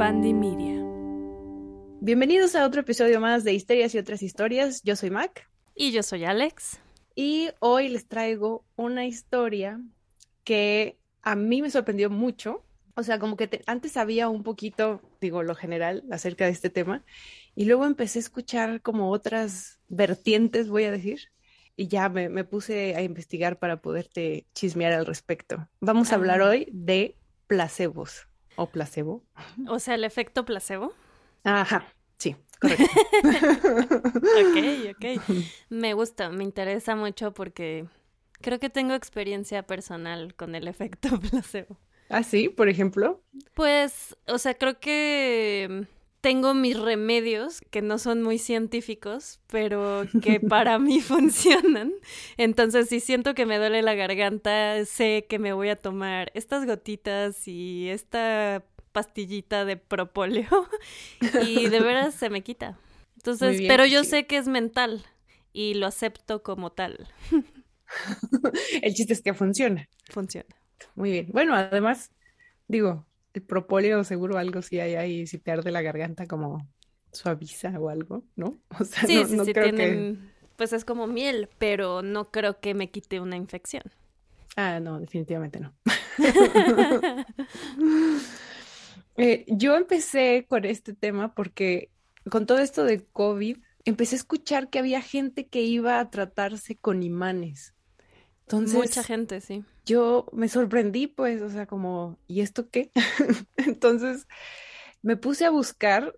Media. Bienvenidos a otro episodio más de Histerias y otras historias. Yo soy Mac. Y yo soy Alex. Y hoy les traigo una historia que a mí me sorprendió mucho. O sea, como que antes sabía un poquito, digo, lo general acerca de este tema. Y luego empecé a escuchar como otras vertientes, voy a decir. Y ya me, puse a investigar para poderte chismear al respecto. Vamos a hablar hoy de placebos o placebo. O sea, el efecto placebo. Ajá, sí, correcto. ok, ok. Me gusta, me interesa mucho porque creo que tengo experiencia personal con el efecto placebo. ¿Ah, sí? Por ejemplo. Pues, o sea, creo que tengo mis remedios que no son muy científicos, pero que para mí funcionan. Entonces, si siento que me duele la garganta, sé que me voy a tomar estas gotitas y esta pastillita de propóleo y de veras se me quita. Entonces, pero yo sé que es mental y lo acepto como tal. El chiste es que funciona. Funciona. Muy bien. Bueno, además, digo, el propóleo seguro algo sí hay ahí, si te arde la garganta como suaviza o algo, ¿no? O sea, sí, no, sí, creo que... Pues es como miel, pero no creo que me quite una infección. Ah, no, definitivamente no. Eh, yo empecé con este tema porque con todo esto de COVID, empecé a escuchar que había gente que iba a tratarse con imanes. Entonces, Mucha gente, sí. Yo me sorprendí, pues, o sea, como, ¿y esto qué? Entonces, me puse a buscar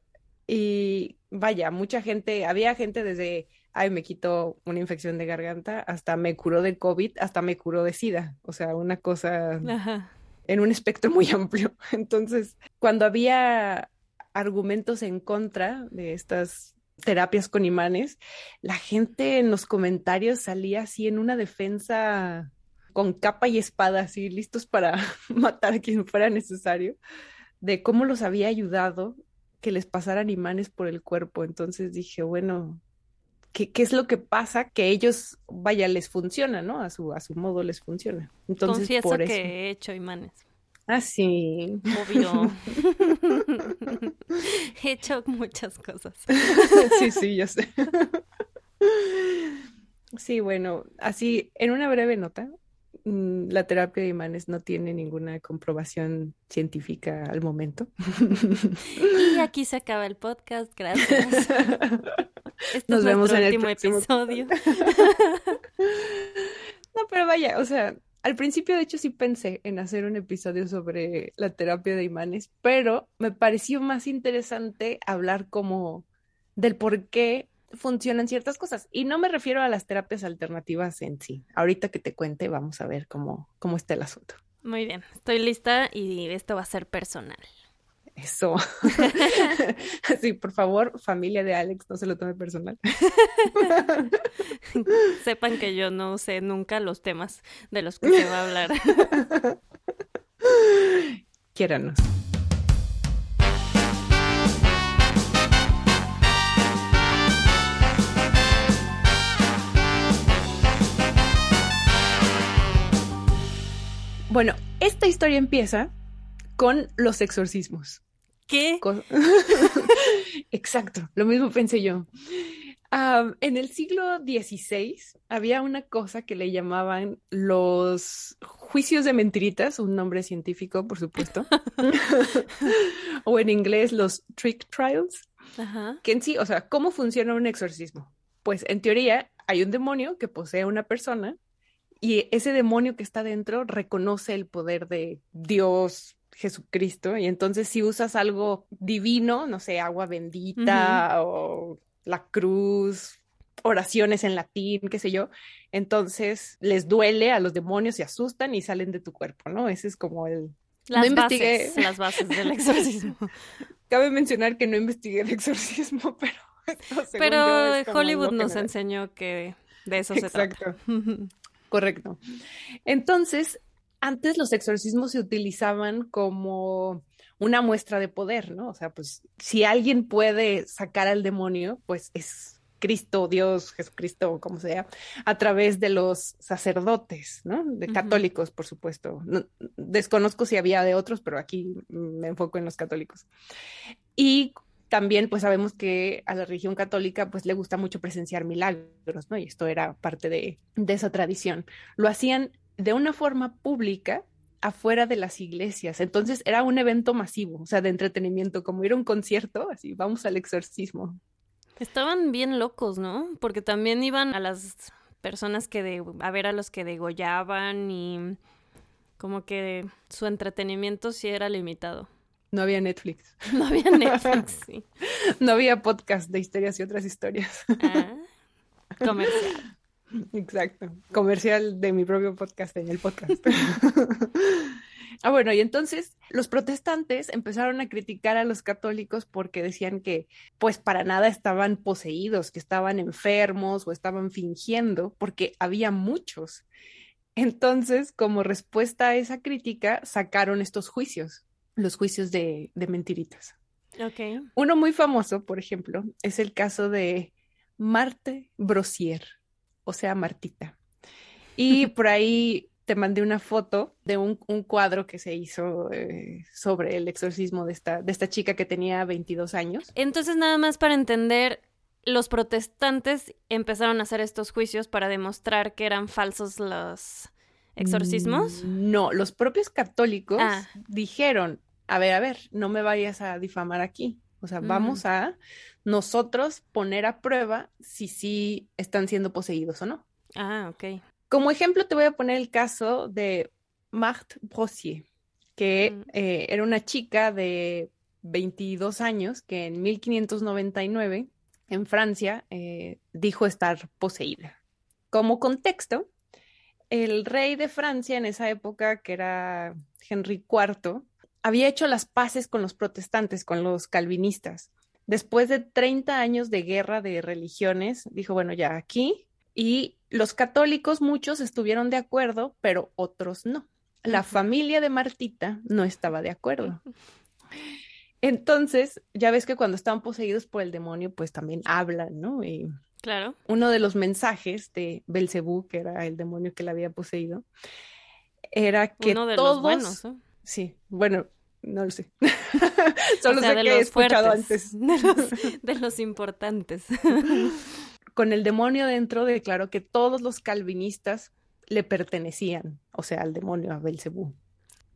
y vaya, mucha gente, había gente desde, ay, me quitó una infección de garganta, hasta me curó de COVID, hasta me curó de SIDA. O sea, una cosa Ajá en un espectro muy amplio. Entonces, cuando había argumentos en contra de estas terapias con imanes, la gente en los comentarios salía así en una defensa con capa y espada, así listos para matar a quien fuera necesario, de cómo los había ayudado que les pasaran imanes por el cuerpo. Entonces dije, bueno, ¿qué, qué es lo que pasa? Que ellos, vaya, les funciona, ¿no? A su, a su modo les funciona. Entonces, Confieso por eso... que he hecho imanes. Ah, sí. Obvio. he hecho muchas cosas. sí, sí, yo sé. sí, bueno, así, en una breve nota, la terapia de imanes no tiene ninguna comprobación científica al momento. y aquí se acaba el podcast, gracias. Este Nos vemos en el último episodio. no, pero vaya, o sea, al principio, de hecho, sí pensé en hacer un episodio sobre la terapia de imanes, pero me pareció más interesante hablar como del por qué funcionan ciertas cosas. Y no me refiero a las terapias alternativas en sí. Ahorita que te cuente, vamos a ver cómo, cómo está el asunto. Muy bien, estoy lista y esto va a ser personal. Eso. sí, por favor, familia de Alex, no se lo tome personal. Sepan que yo no sé nunca los temas de los que se va a hablar. Quiéranos. Bueno, esta historia empieza con los exorcismos. ¿Qué? Exacto, lo mismo pensé yo. en el siglo XVI había una cosa que le llamaban los juicios de mentiritas, un nombre científico, por supuesto, o en inglés los trick trials, que en sí, o sea, ¿cómo funciona un exorcismo? Pues en teoría hay un demonio que posee a una persona y ese demonio que está dentro reconoce el poder de Dios, Jesucristo, y entonces si usas algo divino, no sé, agua bendita o la cruz, oraciones en latín, qué sé yo, entonces les duele a los demonios, se asustan y salen de tu cuerpo, ¿no? Ese es como el... Las, no bases, las bases del exorcismo. Cabe mencionar que no investigué el exorcismo, pero... Pero Hollywood nos enseñó que de eso se trata. Exacto. Correcto. Entonces, antes los exorcismos se utilizaban como una muestra de poder, ¿no? O sea, pues si alguien puede sacar al demonio, pues es Cristo, Dios, Jesucristo, como sea, a través de los sacerdotes, ¿no? De católicos, por supuesto. desconozco si había de otros, pero aquí me enfoco en los católicos. Y también pues sabemos que a la religión católica pues le gusta mucho presenciar milagros, ¿no? Y esto era parte de, de esa tradición. Lo hacían de una forma pública afuera de las iglesias. Entonces era un evento masivo, o sea, de entretenimiento, como ir a un concierto, así, vamos al exorcismo. Estaban bien locos, ¿no? Porque también iban a las personas que de, a ver a los que degollaban y como que su entretenimiento sí era limitado. No había Netflix. No había Netflix, sí. No había podcast de historias y otras historias. Ah, comercial. Exacto. Comercial de mi propio podcast en el podcast. ah, bueno, y entonces los protestantes empezaron a criticar a los católicos porque decían que pues para nada estaban poseídos, que estaban enfermos o estaban fingiendo, porque había muchos. Entonces, como respuesta a esa crítica, sacaron estos juicios los juicios de, de mentiritas. Okay. Uno muy famoso, por ejemplo, es el caso de Marte Brosier, o sea, Martita. Y por ahí te mandé una foto de un, cuadro que se hizo eh, sobre el exorcismo de esta, de esta chica que tenía 22 años. Entonces, nada más para entender, los protestantes empezaron a hacer estos juicios para demostrar que eran falsos los exorcismos? No, los propios católicos ah. dijeron, a ver, a ver, no me vayas a difamar aquí. O sea, vamos a nosotros poner a prueba si sí están siendo poseídos o no. Ah, ok. Como ejemplo te voy a poner el caso de Marthe Brossier, que mm. eh, era una chica de 22 años que en 1599 en Francia eh, dijo estar poseída. Como contexto, el rey de Francia en esa época, que era Henry IV, había hecho las paces con los protestantes, con los calvinistas. Después de 30 años de guerra de religiones, dijo, bueno, ya aquí. Y los católicos, muchos estuvieron de acuerdo, pero otros no. La familia de Martita no estaba de acuerdo. Entonces, ya ves que cuando están poseídos por el demonio, pues también hablan, ¿no? Y Claro. Uno de los mensajes de Belcebú, que era el demonio que la había poseído, era que Uno de todos... los buenos, ¿eh? Sí, bueno, no lo sé. Solo sé que he escuchado antes. De los, importantes. Con el demonio dentro declaró que todos los calvinistas le pertenecían, o sea, al demonio, a Belcebú.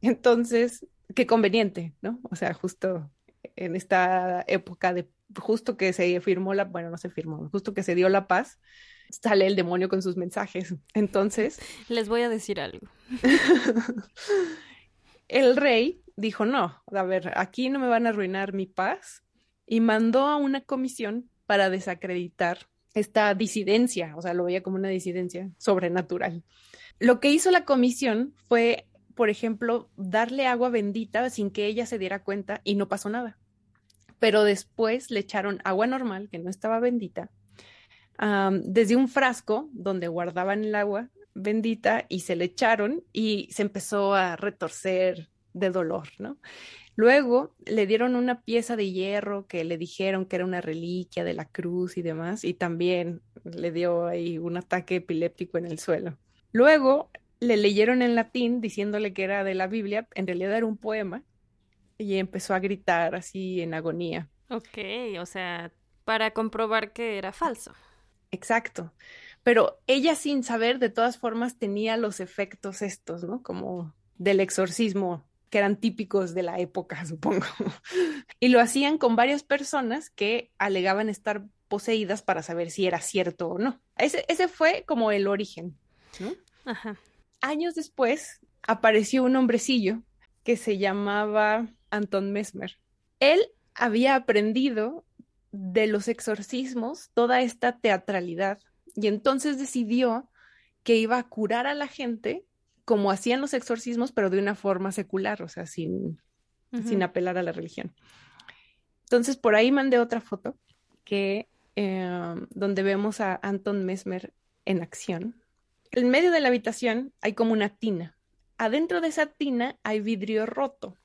Entonces, qué conveniente, ¿no? O sea, justo en esta época de justo que se firmó la, bueno, no se firmó, justo que se dio la paz, sale el demonio con sus mensajes. Entonces... Les voy a decir algo. el rey dijo, no, a ver, aquí no me van a arruinar mi paz y mandó a una comisión para desacreditar esta disidencia, o sea, lo veía como una disidencia sobrenatural. Lo que hizo la comisión fue, por ejemplo, darle agua bendita sin que ella se diera cuenta y no pasó nada pero después le echaron agua normal, que no estaba bendita, desde un frasco donde guardaban el agua bendita y se le echaron y se empezó a retorcer de dolor, ¿no? Luego le dieron una pieza de hierro que le dijeron que era una reliquia de la cruz y demás, y también le dio ahí un ataque epiléptico en el suelo. Luego le leyeron en latín diciéndole que era de la Biblia, en realidad era un poema, y empezó a gritar así en agonía. Ok, o sea, para comprobar que era falso. Exacto. Pero ella sin saber, de todas formas, tenía los efectos estos, ¿no? Como del exorcismo, que eran típicos de la época, supongo. y lo hacían con varias personas que alegaban estar poseídas para saber si era cierto o no. Ese, ese fue como el origen, ¿no? Ajá. Años después apareció un hombrecillo que se llamaba Anton Mesmer. Él había aprendido de los exorcismos toda esta teatralidad y entonces decidió que iba a curar a la gente como hacían los exorcismos, pero de una forma secular, o sea, sin, sin apelar a la religión. Entonces, por ahí mandé otra foto que, em, donde vemos a Anton Mesmer en acción. En medio de la habitación hay como una tina. Adentro de esa tina hay vidrio roto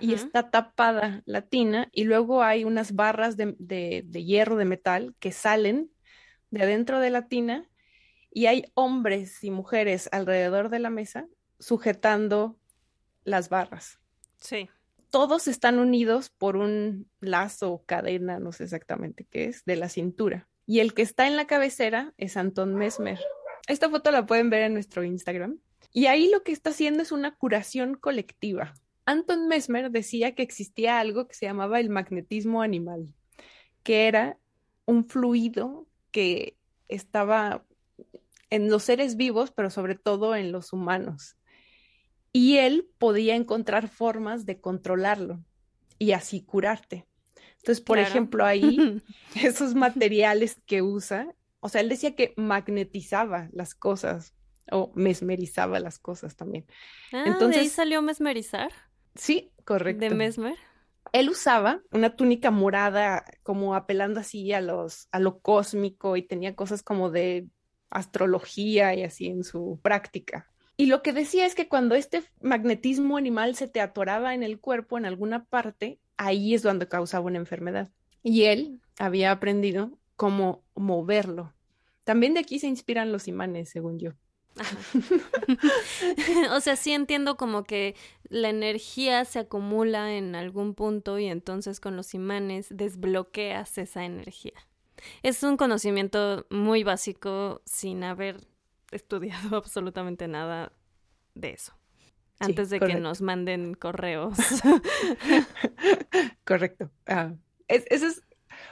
y está tapada la tina y luego hay unas barras de, hierro, de metal, que salen de adentro de la tina y hay hombres y mujeres alrededor de la mesa sujetando las barras. Sí. Todos están unidos por un lazo o cadena, no sé exactamente qué es, de la cintura. Y el que está en la cabecera es Anton Mesmer. Esta foto la pueden ver en nuestro Instagram. Y ahí lo que está haciendo es una curación colectiva. Anton Mesmer decía que existía algo que se llamaba el magnetismo animal, que era un fluido que estaba en los seres vivos, pero sobre todo en los humanos. Y él podía encontrar formas de controlarlo y así curarte. Entonces, por ejemplo, ahí esos materiales que usa, o sea, él decía que magnetizaba las cosas o mesmerizaba las cosas también. Ah, Entonces, ¿de ahí salió mesmerizar? Sí, correcto. ¿De mesmer? Él usaba una túnica morada como apelando así a los a lo cósmico y tenía cosas como de astrología y así en su práctica. Y lo que decía es que cuando este magnetismo animal se te atoraba en el cuerpo en alguna parte, ahí es donde causaba una enfermedad. Y él había aprendido cómo moverlo. También de aquí se inspiran los imanes, según yo. o sea, sí entiendo como que la energía se acumula en algún punto y entonces con los imanes desbloqueas esa energía. Es un conocimiento muy básico sin haber estudiado absolutamente nada de eso. Antes de que nos manden correos. correcto. Ah, eso es,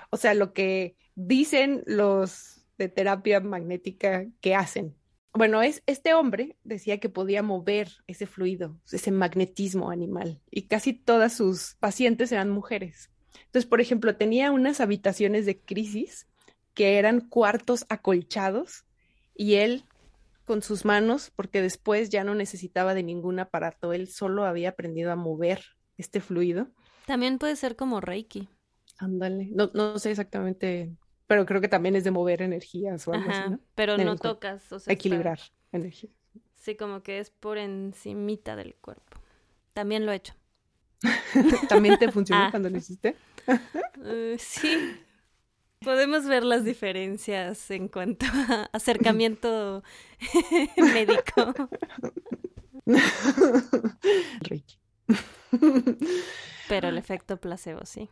o sea, lo que dicen los de terapia magnética que hacen. Bueno, es este hombre decía que podía mover ese fluido, ese magnetismo animal, y casi todas sus pacientes eran mujeres. Entonces, por ejemplo, tenía unas habitaciones de crisis que eran cuartos acolchados y él con sus manos, porque después ya no necesitaba de ningún aparato, él solo había aprendido a mover este fluido. También puede ser como Reiki. Ándale, no, no sé exactamente, pero creo que también es de mover energías o algo así, ¿no? Pero no tocas, o sea, equilibrar energía. Sí, como que es por encimita del cuerpo. También lo he hecho. ¿También te funcionó ah. cuando lo hiciste? Uh, sí, Podemos ver las diferencias en cuanto a acercamiento médico. Pero el efecto placebo, sí.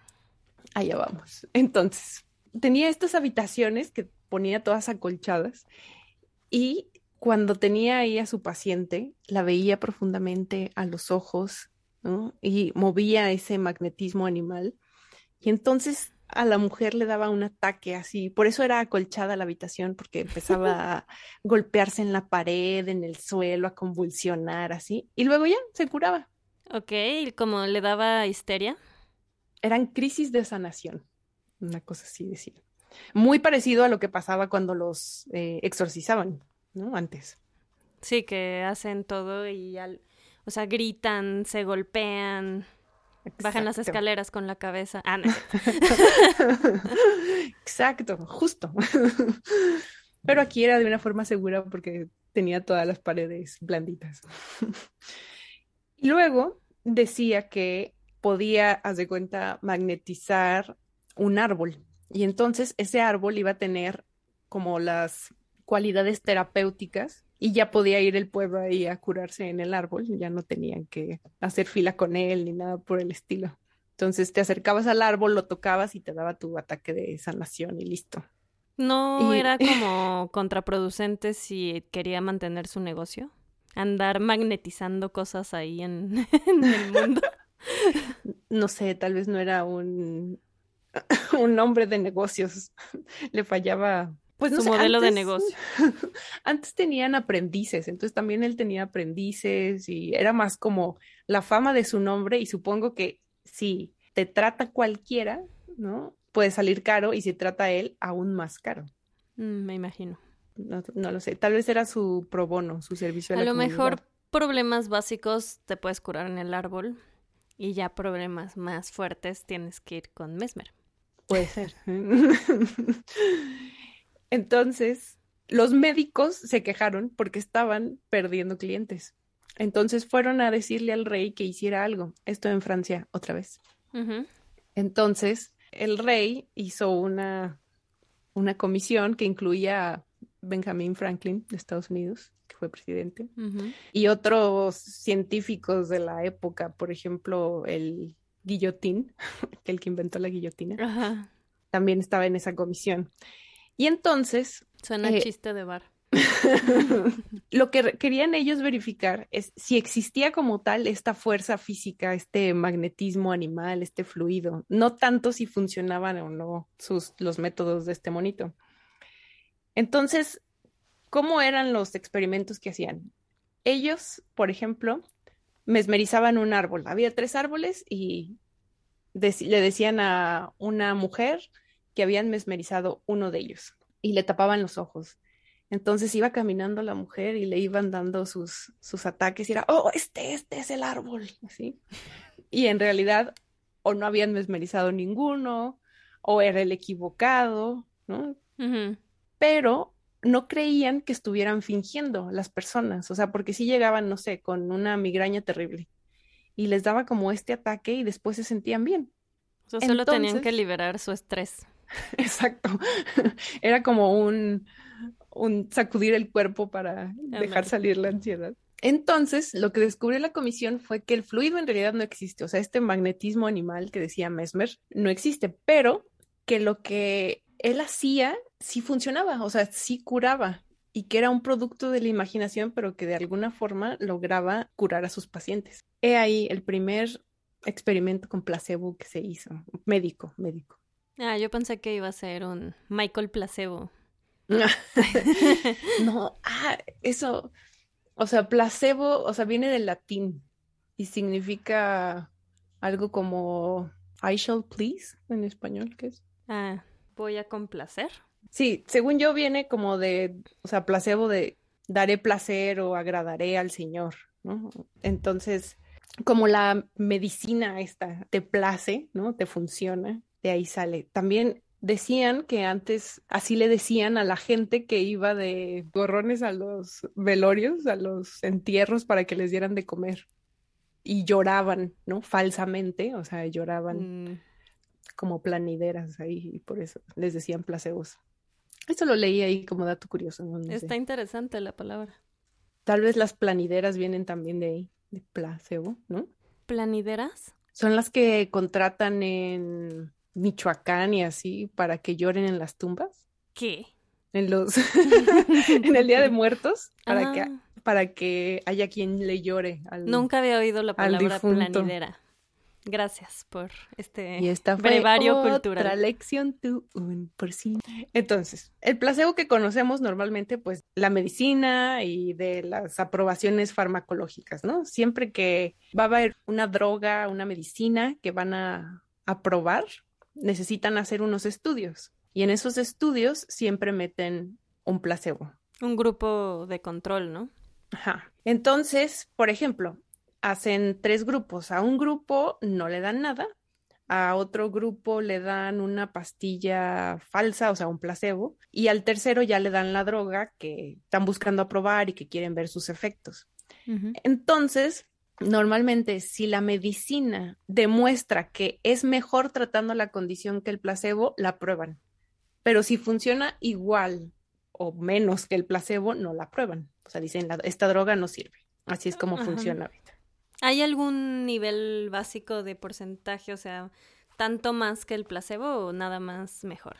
Allá vamos. Entonces, tenía estas habitaciones que ponía todas acolchadas y cuando tenía ahí a su paciente, la veía profundamente a los ojos y movía ese magnetismo animal. Y entonces a la mujer le daba un ataque así, por eso era acolchada la habitación, porque empezaba a golpearse en la pared, en el suelo, a convulsionar así, y luego ya se curaba. Ok, ¿cómo le daba histeria? Eran crisis de sanación, una cosa así decir. Muy parecido a lo que pasaba cuando los eh, exorcizaban, ¿no? Antes. Sí, que hacen todo y, al, o sea, gritan, se golpean. Bajan las escaleras con la cabeza. Ah, no. Exacto, justo. Pero aquí era de una forma segura porque tenía todas las paredes blanditas. Y luego decía que podía, haz de cuenta, magnetizar un árbol. Y entonces ese árbol iba a tener como las cualidades terapéuticas y ya podía ir el pueblo ahí a curarse en el árbol, ya no tenían que hacer fila con él ni nada por el estilo. Entonces te acercabas al árbol, lo tocabas y te daba tu ataque de sanación y listo. ¿No era como contraproducente si quería mantener su negocio? Andar magnetizando cosas ahí en, en el mundo. No sé, tal vez no era un, un hombre de negocios. Le fallaba pues su modelo de negocio. antes tenían aprendices, entonces también él tenía aprendices y era más como la fama de su nombre y supongo que si te trata cualquiera, ¿no? Puede salir caro y si trata a él, aún más caro. Mm, me imagino. No, lo sé, tal vez era su pro bono, su servicio a, a lo mejor problemas básicos te puedes curar en el árbol y ya problemas más fuertes tienes que ir con Mesmer. Puede ser. Entonces, los médicos se quejaron porque estaban perdiendo clientes. Entonces fueron a decirle al rey que hiciera algo. Esto en Francia, otra vez. Entonces, el rey hizo una una comisión que incluía a Benjamin Franklin de Estados Unidos, que fue presidente, y otros científicos de la época, por ejemplo, el Guillotín, el que inventó la guillotina, también estaba en esa comisión. Y entonces... Suena eh, chiste de bar. lo que querían ellos verificar es si existía como tal esta fuerza física, este magnetismo animal, este fluido, no tanto si funcionaban o no sus, los métodos de este monito. Entonces, ¿cómo eran los experimentos que hacían? Ellos, por ejemplo, mesmerizaban un árbol. Había tres árboles y le decían a una mujer que habían mesmerizado uno de ellos y le tapaban los ojos. Entonces iba caminando la mujer y le iban dando sus, sus ataques y era, oh, este, este es el árbol, así. Y en realidad o no habían mesmerizado ninguno o era el equivocado, ¿no? Pero no creían que estuvieran fingiendo las personas, o sea, porque si llegaban, no sé, con una migraña terrible y les daba como este ataque y después se sentían bien. O sea, solo tenían que liberar su estrés. Exacto. Era como un, un sacudir el cuerpo para dejar salir la ansiedad. Entonces, lo que descubrió la comisión fue que el fluido en realidad no existe, o sea, este magnetismo animal que decía Mesmer no existe, pero que lo que él hacía sí funcionaba, o sea, sí curaba y que era un producto de la imaginación, pero que de alguna forma lograba curar a sus pacientes. He ahí el primer experimento con placebo que se hizo, médico, médico. Ah, yo pensé que iba a ser un Michael Placebo. no, ah, eso, o sea, placebo, o sea, viene del latín y significa algo como I shall please en español, ¿qué es? Ah, voy a complacer. Sí, según yo viene como de, o sea, placebo de daré placer o agradaré al Señor, ¿no? Entonces, como la medicina esta te place, ¿no? Te funciona, de ahí sale. También decían que antes así le decían a la gente que iba de gorrones a los velorios, a los entierros para que les dieran de comer. Y lloraban, ¿no? Falsamente, o sea, lloraban mm. Como planideras ahí, y por eso les decían placebos. Esto lo leí ahí como dato curioso. Está interesante la palabra. Tal vez las planideras vienen también de ahí, de placebo, ¿no? ¿Planideras? Son las que contratan en Michoacán y así para que lloren en las tumbas. ¿Qué? En los en el Día de Muertos para que ah. para que haya quien le llore al Nunca había oído la palabra planidera. Gracias por este y esta fue brevario otra lección tú un por sí. Entonces, el placebo que conocemos normalmente, pues la medicina y de las aprobaciones farmacológicas, ¿no? Siempre que va a haber una droga, una medicina que van a aprobar, necesitan hacer unos estudios y en esos estudios siempre meten un placebo. Un grupo de control, ¿no? Ajá. Entonces, por ejemplo, hacen tres grupos. A un grupo no le dan nada, a otro grupo le dan una pastilla falsa, o sea, un placebo, y al tercero ya le dan la droga que están buscando aprobar y que quieren ver sus efectos. Entonces, normalmente si la medicina demuestra que es mejor tratando la condición que el placebo, la prueban. Pero si funciona igual o menos que el placebo, no la prueban. O sea, dicen, esta droga no sirve. Así es como funciona ahorita. ¿Hay algún nivel básico de porcentaje? O sea, ¿tanto más que el placebo o nada más mejor?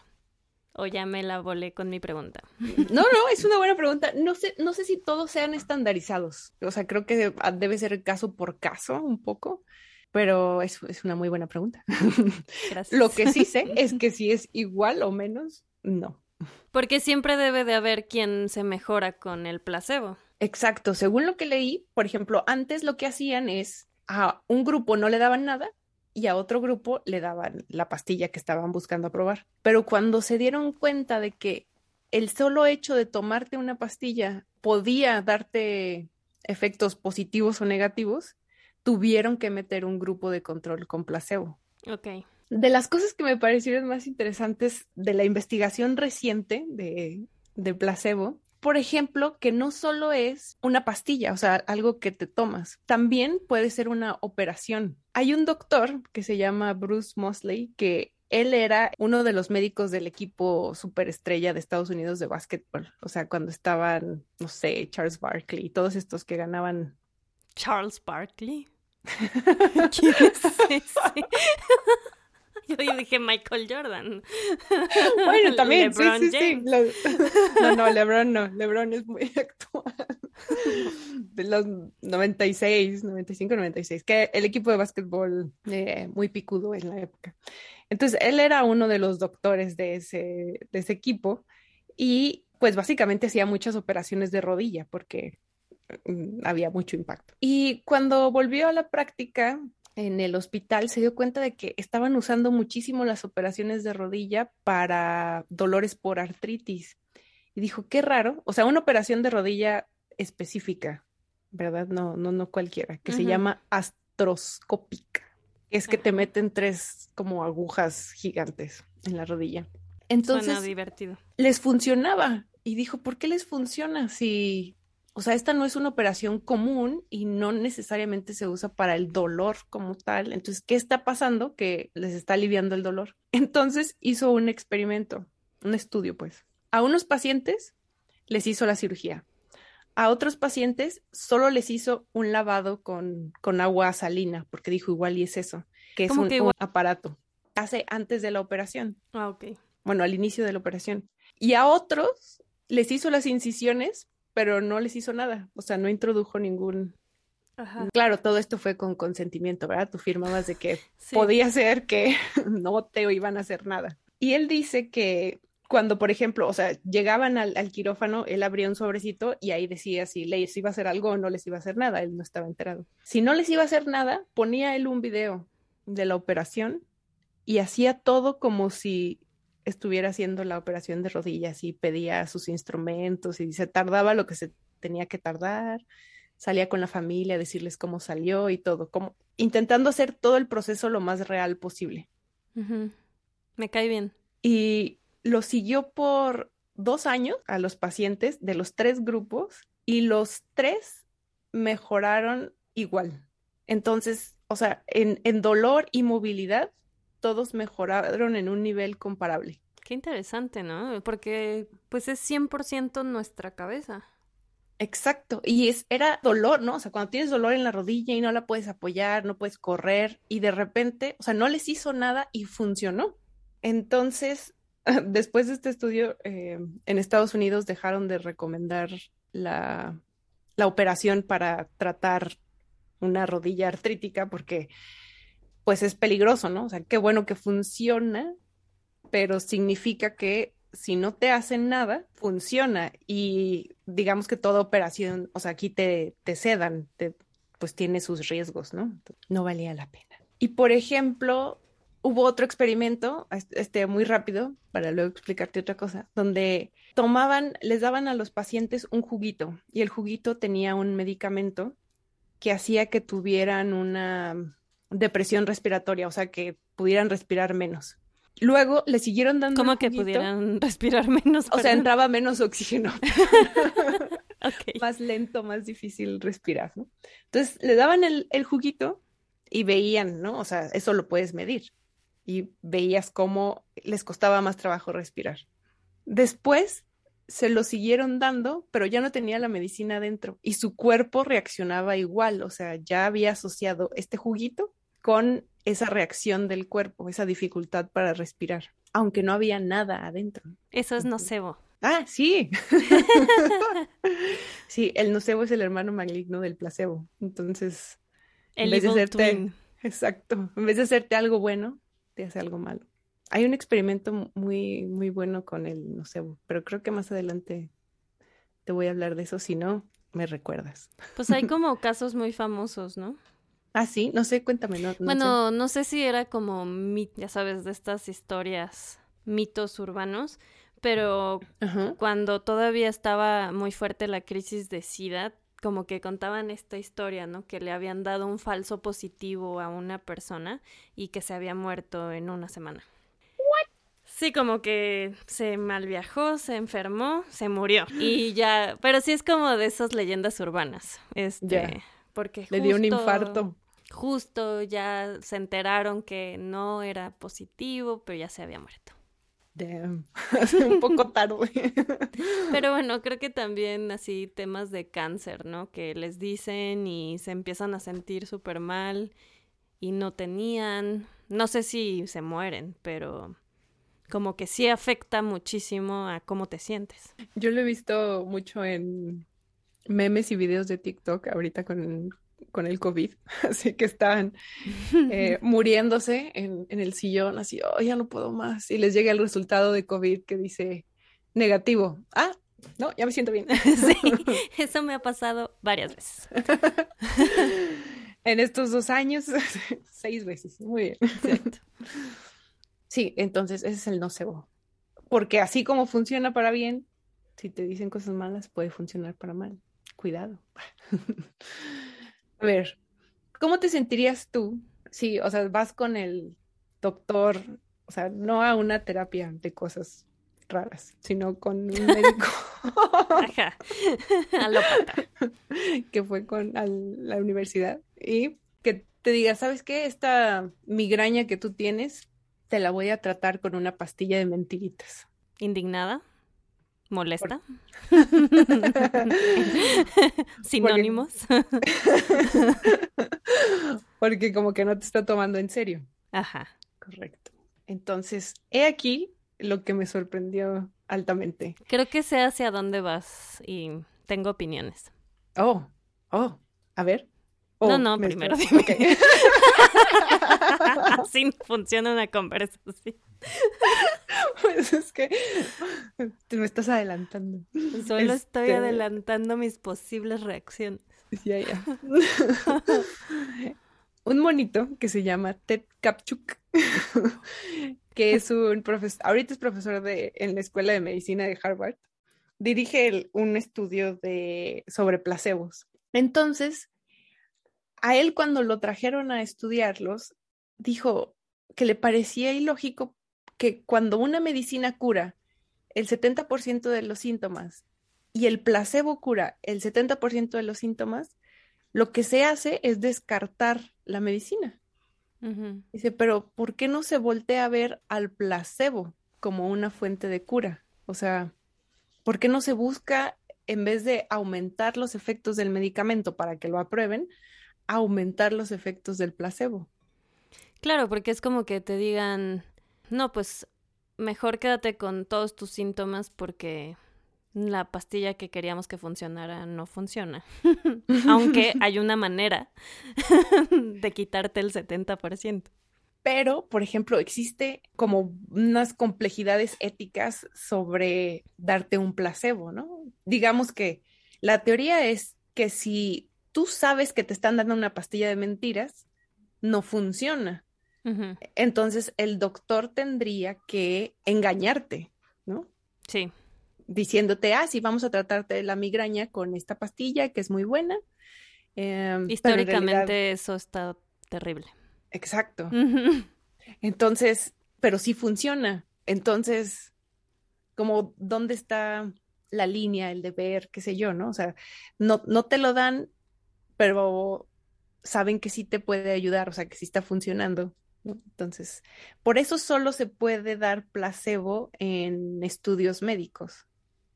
¿O ya me la volé con mi pregunta? No, no, es una buena pregunta. No sé, no sé si todos sean estandarizados. O sea, creo que debe ser caso por caso un poco, pero es, es una muy buena pregunta. Gracias. Lo que sí sé es que si es igual o menos, no. Porque siempre debe de haber quien se mejora con el placebo. Exacto. Según lo que leí, por ejemplo, antes lo que hacían es a un grupo no le daban nada y a otro grupo le daban la pastilla que estaban buscando aprobar. Pero cuando se dieron cuenta de que el solo hecho de tomarte una pastilla podía darte efectos positivos o negativos, tuvieron que meter un grupo de control con placebo. Ok. De las cosas que me parecieron más interesantes de la investigación reciente de, de placebo por ejemplo, que no solo es una pastilla, o sea, algo que te tomas, también puede ser una operación. Hay un doctor que se llama Bruce Mosley que él era uno de los médicos del equipo superestrella de Estados Unidos de básquetbol. O sea, cuando estaban, no sé, Charles Barkley y todos estos que ganaban. Charles Barkley. ¿Quién es ese? Yo dije Michael Jordan. Bueno, también, sí, sí, sí. No, no, LeBron no. LeBron es muy actual. De los 96, 95, 96, que el equipo de básquetbol eh, muy picudo en la época. Entonces, él era uno de los doctores de ese, de ese equipo y pues básicamente hacía muchas operaciones de rodilla porque mm, había mucho impacto. Y cuando volvió a la práctica en el hospital, se dio cuenta de que estaban usando muchísimo las operaciones de rodilla para dolores por artritis. Y dijo, qué raro, o sea, una operación de rodilla específica, ¿verdad? No, no, no cualquiera, que se llama astroscópica es que te meten tres como agujas gigantes en la rodilla. Entonces, Suena divertido. Les funcionaba y dijo, ¿por qué les funciona si, o sea, esta no es una operación común y no necesariamente se usa para el dolor como tal? Entonces, ¿qué está pasando que les está aliviando el dolor? Entonces hizo un experimento, un estudio, pues. A unos pacientes les hizo la cirugía. A otros pacientes solo les hizo un lavado con, con agua salina, porque dijo igual y es eso, que es un, aparato. Hace antes de la operación. Ah, ok. Bueno, al inicio de la operación. Y a otros les hizo las incisiones, pero no les hizo nada. O sea, no introdujo ningún. Ajá. Claro, todo esto fue con consentimiento, ¿verdad? Tú firmabas de que podía ser que no te iban a hacer nada. Y él dice que cuando, por ejemplo, o sea, llegaban al, quirófano, él abría un sobrecito y ahí decía si les iba a hacer algo o no les iba a hacer nada, él no estaba enterado. Si no les iba a hacer nada, ponía él un video de la operación y hacía todo como si estuviera haciendo la operación de rodillas y pedía sus instrumentos y se tardaba lo que se tenía que tardar, salía con la familia a decirles cómo salió y todo, como intentando hacer todo el proceso lo más real posible. Me cae bien. Y lo siguió por dos años a los pacientes de los tres grupos y los tres mejoraron igual. Entonces, o sea, en, en dolor y movilidad, todos mejoraron en un nivel comparable. Qué interesante, ¿no? Porque pues es 100% nuestra cabeza. Exacto, y es, era dolor, ¿no? O sea, cuando tienes dolor en la rodilla y no la puedes apoyar, no puedes correr, y de repente, o sea, no les hizo nada y funcionó. Entonces, después de este estudio, eh, en Estados Unidos dejaron de recomendar la, la, operación para tratar una rodilla artrítica porque pues es peligroso, ¿no? O sea, qué bueno que funciona, pero significa que si no te hacen nada, funciona y digamos que toda operación, o sea, aquí te, te sedan, te, pues tiene sus riesgos, ¿no? No valía la pena. Y por ejemplo, hubo otro experimento, este muy rápido, para luego explicarte otra cosa, donde tomaban, les daban a los pacientes un juguito y el juguito tenía un medicamento que hacía que tuvieran una depresión respiratoria, o sea, que pudieran respirar menos. Luego le siguieron dando. ¿Cómo que pudieran respirar menos? O sea, entraba menos oxígeno. Más lento, más difícil respirar, ¿no? Entonces le daban el, el juguito y veían, ¿no? O sea, eso lo puedes medir y veías cómo les costaba más trabajo respirar. Después se lo siguieron dando, pero ya no tenía la medicina dentro y su cuerpo reaccionaba igual, o sea, ya había asociado este juguito con esa reacción del cuerpo, esa dificultad para respirar, aunque no había nada adentro. Eso es nocebo. Ah, sí. sí, el nocebo es el hermano maligno del placebo. Entonces, el en vez de hacerte, exacto, en vez de hacerte algo bueno, te hace algo malo. Hay un experimento muy, muy bueno con el nocebo, pero creo que más adelante te voy a hablar de eso, si no, me recuerdas. Pues hay como casos muy famosos, ¿no? Ah, sí, no sé, cuéntame. No, bueno, no sé si era como, ya sabes, de estas historias, mitos urbanos, pero cuando todavía estaba muy fuerte la crisis de SIDA, como que contaban esta historia, ¿no? Que le habían dado un falso positivo a una persona y que se había muerto en una semana. ¿What? Sí, como que se malviajó, se enfermó, se murió y ya, pero sí es como de esas leyendas urbanas, este, porque le dio un infarto. Justo ya se enteraron que no era positivo, pero ya se había muerto. Damn, un poco tarde. Pero bueno, creo que también así temas de cáncer, ¿no? Que les dicen y se empiezan a sentir súper mal y no tenían. No sé si se mueren, pero como que sí afecta muchísimo a cómo te sientes. Yo lo he visto mucho en memes y videos de TikTok ahorita con, con el COVID, así que están eh, muriéndose en, en, el sillón, así, oh, ya no puedo más, y les llega el resultado de COVID que dice negativo. Ah, no, ya me siento bien. sí, eso me ha pasado varias veces. en estos dos años, seis veces, muy bien. Exacto. Sí, entonces ese es el nocebo. Porque así como funciona para bien, si te dicen cosas malas, puede funcionar para mal. Cuidado. A ver, ¿cómo te sentirías tú si, o sea, vas con el doctor, o sea, no a una terapia de cosas raras, sino con un médico Ajá. que fue con a la universidad y que te diga, ¿sabes qué? Esta migraña que tú tienes, te la voy a tratar con una pastilla de mentiritas. ¿Indignada? ¿Molesta? Sinónimos. Porque... como que no te está tomando en serio. Ajá. Correcto. Entonces, he aquí lo que me sorprendió altamente. Creo que sé hacia dónde vas y tengo opiniones. Oh, oh, a ver. no, oh, no, primero dime. Así funciona una conversación. Pues es que te me estás adelantando. Solo estoy este adelantando mis posibles reacciones. Ya, ya. un monito que se llama Ted Kapchuk, que es un profesor, ahorita es profesor de, en la Escuela de Medicina de Harvard, dirige un estudio de, sobre placebos. Entonces, a él cuando lo trajeron a estudiarlos, dijo que le parecía ilógico que cuando una medicina cura el 70% de los síntomas y el placebo cura el 70% de los síntomas, lo que se hace es descartar la medicina. Dice, pero ¿por qué no se voltea a ver al placebo como una fuente de cura? O sea, ¿por qué no se busca, en vez de aumentar los efectos del medicamento para que lo aprueben, aumentar los efectos del placebo? Claro, porque es como que te digan, no, pues mejor quédate con todos tus síntomas porque la pastilla que queríamos que funcionara no funciona. Aunque hay una manera de quitarte el 70%. Pero, por ejemplo, existe como unas complejidades éticas sobre darte un placebo, ¿no? Digamos que la teoría es que si tú sabes que te están dando una pastilla de mentiras, no funciona. Entonces el doctor tendría que engañarte, ¿no? Sí. Diciéndote, ah, sí, vamos a tratarte la migraña con esta pastilla que es muy buena. Em, Históricamente eso está terrible. Exacto. Entonces, pero sí funciona. Entonces, como, ¿dónde está la línea, el deber, qué sé yo, ¿no? O sea, no, no te lo dan, pero saben que sí te puede ayudar, o sea, que sí está funcionando. Entonces, por eso solo se puede dar placebo en estudios médicos,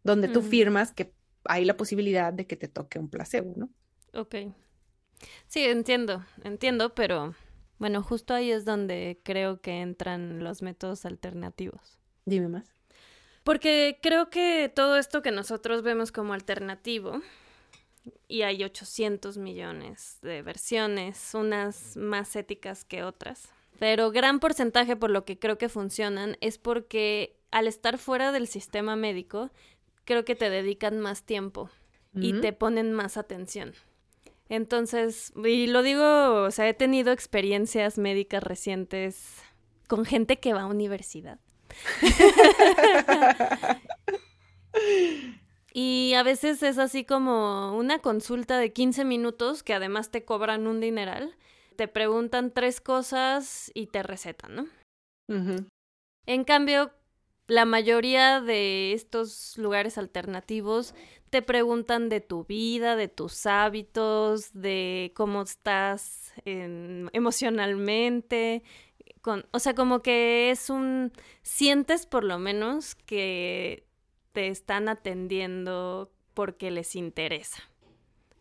donde tú firmas que hay la posibilidad de que te toque un placebo, ¿no? Ok. Sí, entiendo, entiendo, pero bueno, justo ahí es donde creo que entran los métodos alternativos. Dime más. Porque creo que todo esto que nosotros vemos como alternativo, y hay 800 millones de versiones, unas más éticas que otras, pero gran porcentaje por lo que creo que funcionan es porque al estar fuera del sistema médico, creo que te dedican más tiempo y te ponen más atención. Entonces, y lo digo, o sea, he tenido experiencias médicas recientes con gente que va a universidad. y a veces es así como una consulta de 15 minutos que además te cobran un dineral te preguntan tres cosas y te recetan, ¿no? En cambio, la mayoría de estos lugares alternativos te preguntan de tu vida, de tus hábitos, de cómo estás emocionalmente. Con, o sea, como que es un... Sientes por lo menos que te están atendiendo porque les interesa.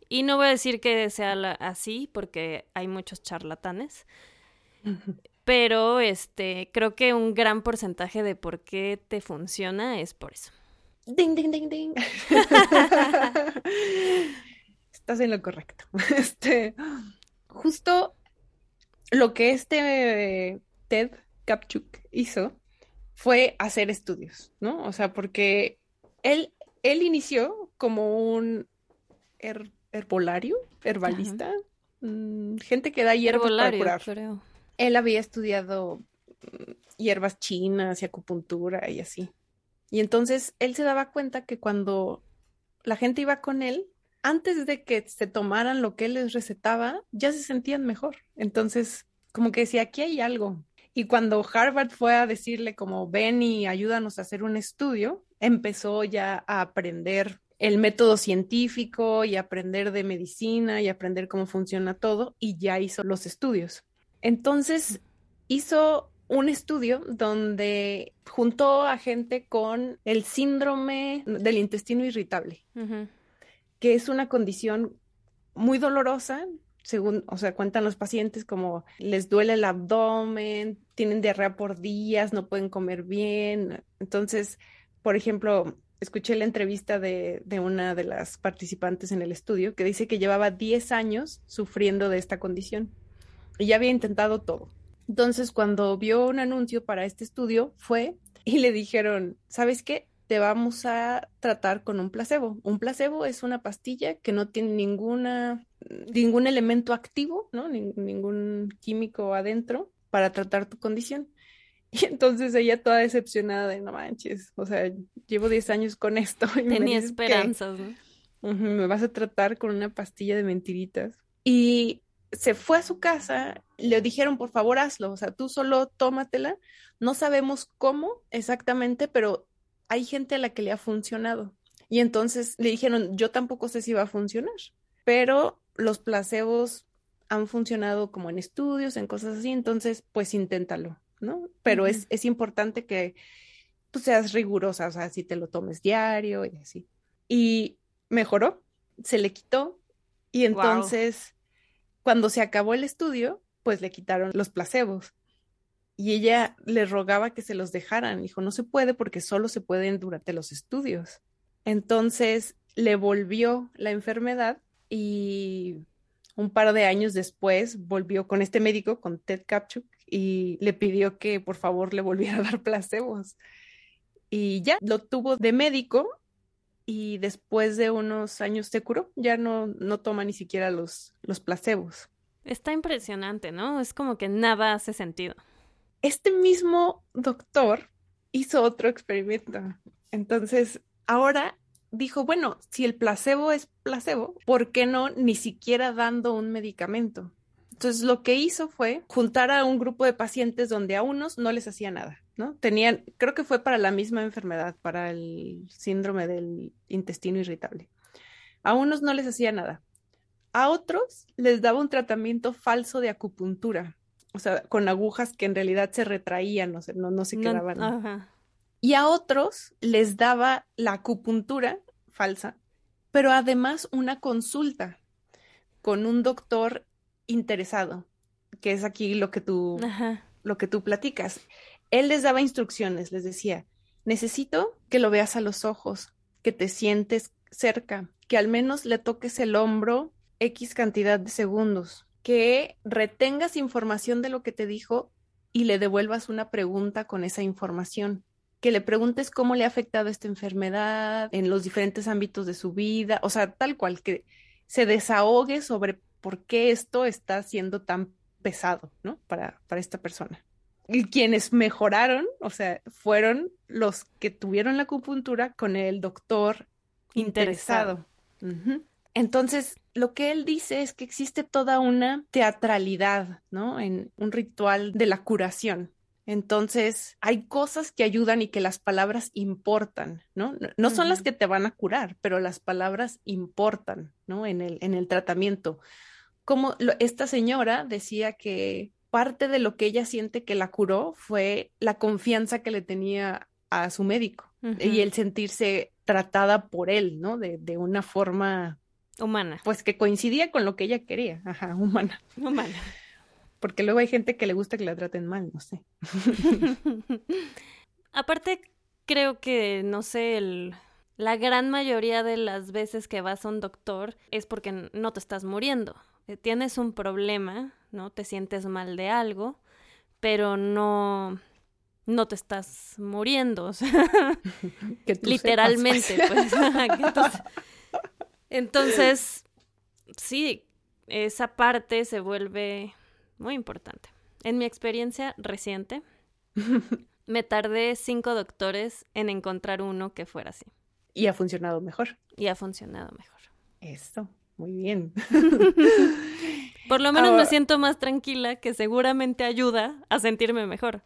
Y no voy a decir que sea así porque hay muchos charlatanes, pero este creo que un gran porcentaje de por qué te funciona es por eso. Ding, ding, ding, ding. Estás en lo correcto. Este, justo lo que este Ted Kapchuk hizo fue hacer estudios, ¿no? O sea, porque él, él inició como un herbolario, herbalista, mm, gente que da hierbas para curar. Creo. Él había estudiado mm, hierbas chinas y acupuntura y así. Y entonces él se daba cuenta que cuando la gente iba con él, antes de que se tomaran lo que él les recetaba, ya se sentían mejor. Entonces, como que decía, aquí hay algo. Y cuando Harvard fue a decirle como, ven y ayúdanos a hacer un estudio, empezó ya a aprender el método científico y aprender de medicina y aprender cómo funciona todo y ya hizo los estudios. Entonces hizo un estudio donde juntó a gente con el síndrome del intestino irritable, que es una condición muy dolorosa, según, o sea, cuentan los pacientes como les duele el abdomen, tienen diarrea por días, no pueden comer bien. Entonces, por ejemplo, escuché la entrevista de, una de las participantes en el estudio que dice que llevaba 10 años sufriendo de esta condición y ya había intentado todo. Entonces, cuando vio un anuncio para este estudio, fue y le dijeron, ¿sabes qué? Te vamos a tratar con un placebo. Un placebo es una pastilla que no tiene ninguna, ningún elemento activo, ¿no? ningún químico adentro para tratar tu condición. Y entonces ella toda decepcionada de, no manches, o sea, llevo 10 años con esto. Y Tenía esperanzas, ¿no? me vas a tratar con una pastilla de mentiritas. Y se fue a su casa, le dijeron, por favor, hazlo, o sea, tú solo tómatela. No sabemos cómo exactamente, pero hay gente a la que le ha funcionado. Y entonces le dijeron, yo tampoco sé si va a funcionar, pero los placebos han funcionado como en estudios, en cosas así, entonces pues inténtalo, ¿no? Pero es, es importante que tú seas rigurosa, o sea, si te lo tomes diario y así. Y mejoró, se le quitó y entonces cuando se acabó el estudio, pues le quitaron los placebos. Y ella le rogaba que se los dejaran. Dijo, no se puede porque solo se pueden durante los estudios. Entonces le volvió la enfermedad y un par de años después volvió con este médico, con Ted Kapchuk, y le pidió que por favor le volviera a dar placebos. Y ya lo tuvo de médico y después de unos años se curó, ya no, no toma ni siquiera los, los placebos. Está impresionante, ¿no? Es como que nada hace sentido. Este mismo doctor hizo otro experimento. Entonces, ahora dijo, bueno, si el placebo es placebo, ¿por qué no ni siquiera dando un medicamento? Entonces, lo que hizo fue juntar a un grupo de pacientes donde a unos no les hacía nada ¿no? Tenían, creo que fue para la misma enfermedad, para el síndrome del intestino irritable. A unos no les hacía nada. A otros les daba un tratamiento falso de acupuntura, o sea, con agujas que en realidad se retraían, no, no, no se quedaban. Y a otros les daba la acupuntura falsa, pero además una consulta con un doctor interesado, que es aquí lo que tú, lo que tú platicas. Él les daba instrucciones, les decía, necesito que lo veas a los ojos, que te sientes cerca, que al menos le toques el hombro X cantidad de segundos, que retengas información de lo que te dijo y le devuelvas una pregunta con esa información, que le preguntes cómo le ha afectado esta enfermedad en los diferentes ámbitos de su vida, o sea, tal cual, que se desahogue sobre por qué esto está siendo tan pesado, ¿no? Para, para esta persona. Y quienes mejoraron, o sea, fueron los que tuvieron la acupuntura con el doctor interesado. Entonces, lo que él dice es que existe toda una teatralidad, ¿no? En un ritual de la curación. Entonces, hay cosas que ayudan y que las palabras importan, ¿no? No, son las que te van a curar, pero las palabras importan, ¿no? En el, en el tratamiento. Como esta señora decía que parte de lo que ella siente que la curó fue la confianza que le tenía a su médico y el sentirse tratada por él, ¿no? De, de una forma humana. Pues que coincidía con lo que ella quería, ajá, humana. Humana. Porque luego hay gente que le gusta que la traten mal, no sé. Aparte, creo que, no sé, el, la gran mayoría de las veces que vas a un doctor es porque no te estás muriendo. Eh, tienes un problema, ¿no? Te sientes mal de algo, pero no, no te estás muriendo. O sea, literalmente, pues. Entonces, sí, esa parte se vuelve muy importante. En mi experiencia reciente, me tardé cinco doctores en encontrar uno que fuera así. Y ha funcionado mejor. Y ha funcionado mejor. Eso, muy bien. Por lo menos me siento más tranquila, que seguramente ayuda a sentirme mejor.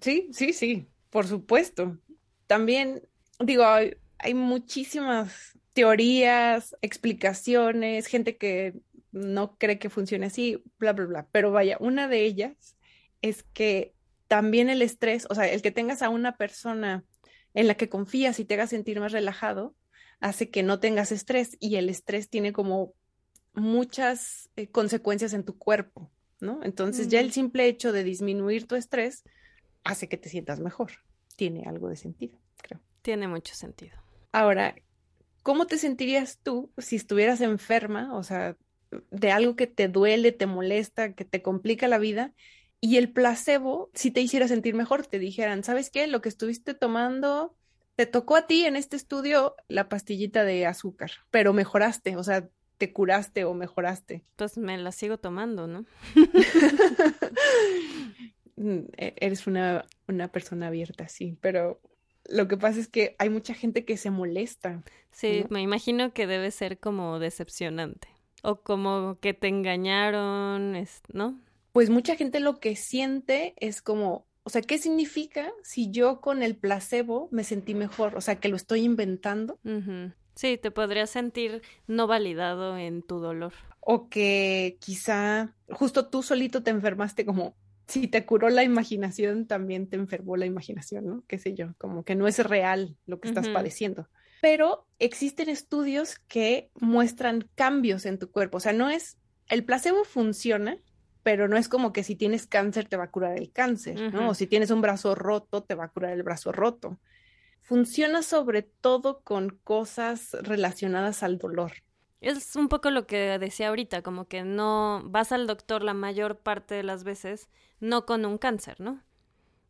Sí, sí, sí, por supuesto. También, digo, hay, hay muchísimas teorías, explicaciones, gente que no cree que funcione así, bla, bla, bla. Pero vaya, una de ellas es que también el estrés, o sea, el que tengas a una persona en la que confías y te haga sentir más relajado, hace que no tengas estrés y el estrés tiene como muchas eh, consecuencias en tu cuerpo, ¿no? Entonces ya el simple hecho de disminuir tu estrés hace que te sientas mejor. Tiene algo de sentido, creo. Tiene mucho sentido. Ahora, ¿cómo te sentirías tú si estuvieras enferma? O sea, de algo que te duele, te molesta, que te complica la vida, y el placebo, si te hiciera sentir mejor, te dijeran, ¿sabes qué? Lo que estuviste tomando, te tocó a ti en este estudio la pastillita de azúcar, pero mejoraste, o sea, te curaste o mejoraste. Pues me la sigo tomando, ¿no? Mm, e-, eres una, una persona abierta, sí, pero lo que pasa es que hay mucha gente que se molesta. Sí, me imagino que debe ser como decepcionante. O como que te engañaron, ¿no? Pues mucha gente lo que siente es como, o sea, ¿qué significa si yo con el placebo me sentí mejor? O sea, que lo estoy inventando. Sí, te podrías sentir no validado en tu dolor. O que quizá justo tú solito te enfermaste como si te curó la imaginación, también te enfermó la imaginación, ¿no? Qué sé yo, como que no es real lo que estás padeciendo pero existen estudios que muestran cambios en tu cuerpo. O sea, no es, el placebo funciona, pero no es como que si tienes cáncer te va a curar el cáncer, ¿no? O si tienes un brazo roto te va a curar el brazo roto. Funciona sobre todo con cosas relacionadas al dolor. Es un poco lo que decía ahorita, como que no vas al doctor la mayor parte de las veces, no con un cáncer, ¿no?